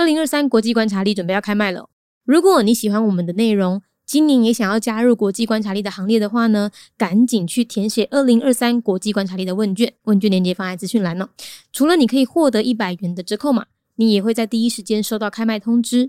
二零二三国际观察力准备要开卖了。如果你喜欢我们的内容，今年也想要加入国际观察力的行列的话呢，赶紧去填写二零二三国际观察力的问卷，问卷链接放在资讯栏哦。除了你可以获得一百元的折扣码，你也会在第一时间收到开卖通知。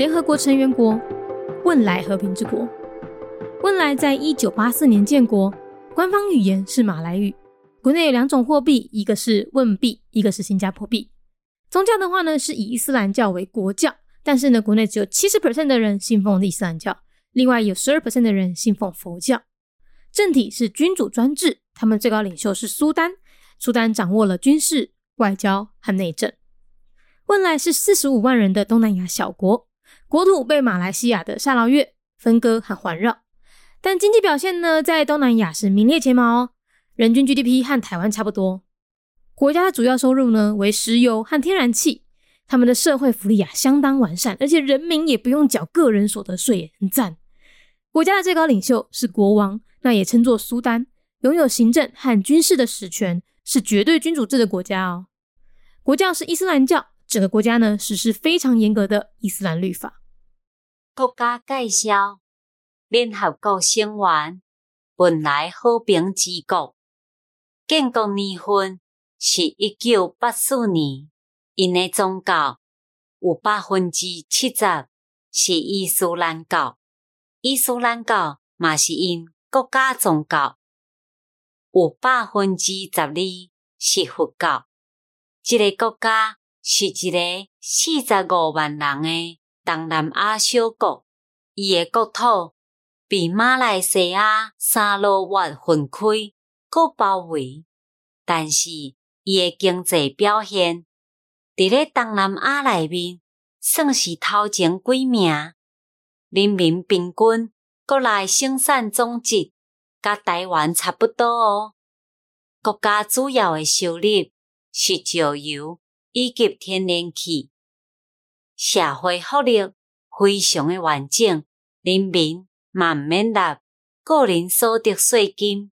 联合国成员国，汶莱和平之国。汶莱在一九八四年建国，官方语言是马来语。国内有两种货币，一个是汶币，一个是新加坡币。宗教的话呢，是以伊斯兰教为国教，但是呢，国内只有七十 percent 的人信奉伊斯兰教，另外有十二 percent 的人信奉佛教。政体是君主专制，他们最高领袖是苏丹，苏丹掌握了军事、外交和内政。汶莱是四十五万人的东南亚小国。国土被马来西亚的沙劳越分割和环绕，但经济表现呢，在东南亚是名列前茅哦。人均 GDP 和台湾差不多。国家的主要收入呢为石油和天然气。他们的社会福利啊相当完善，而且人民也不用缴个人所得税，很赞。国家的最高领袖是国王，那也称作苏丹，拥有行政和军事的实权，是绝对君主制的国家哦。国教是伊斯兰教。整个国家呢实施非常严格的伊斯兰律法。国家介绍：联合国成员，本来和平之国，建国年份是一九八四年。因的宗教有百分之七十是伊斯兰教，伊斯兰教嘛是因国家宗教，有百分之十二是佛教。这个国家。是一个四十五万人的东南亚小国，伊的国土被马来西亚沙罗越分开、搁包围，但是伊的经济表现伫咧东南亚内面算是头前几名，人民平均国内生产总值甲台湾差不多哦。国家主要的收入是石油。以及天然气，社会福利非常的完整，人民慢免纳个人所得税金。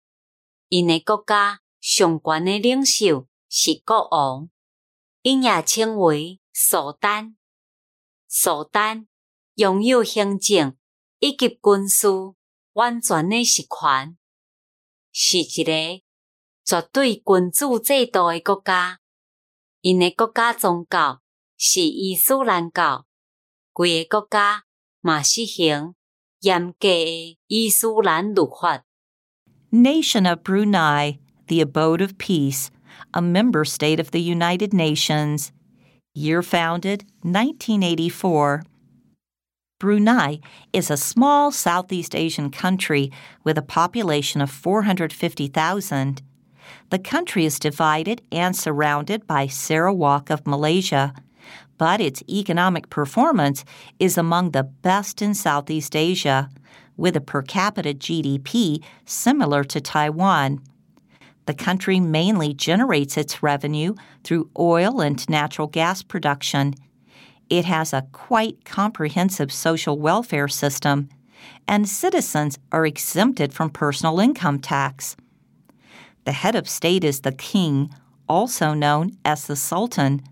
因的国家上悬的领袖是国王，因也称为苏丹。苏丹拥有行政以及军事完全的实权，是一个绝对君主制度的国家。因的国家宗教是伊斯兰教，规个国家嘛实行严格的伊斯兰律法。Nation of Brunei, the abode of peace, a member state of the United Nations. Year founded 1984. Brunei is a small Southeast Asian country with a population of 450,000. The country is divided and surrounded by Sarawak of Malaysia, but its economic performance is among the best in Southeast Asia, with a per capita GDP similar to Taiwan. The country mainly generates its revenue through oil and natural gas production. It has a quite comprehensive social welfare system, and citizens are exempted from personal income tax. The head of state is the king, also known as the sultan,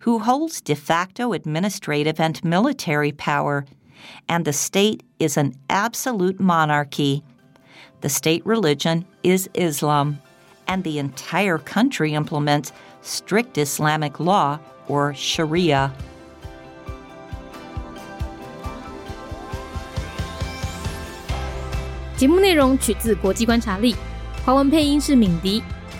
who holds de facto administrative and military power, and the state is an absolute monarchy. The state religion is Islam, and the entire country implements strict Islamic law or Sharia.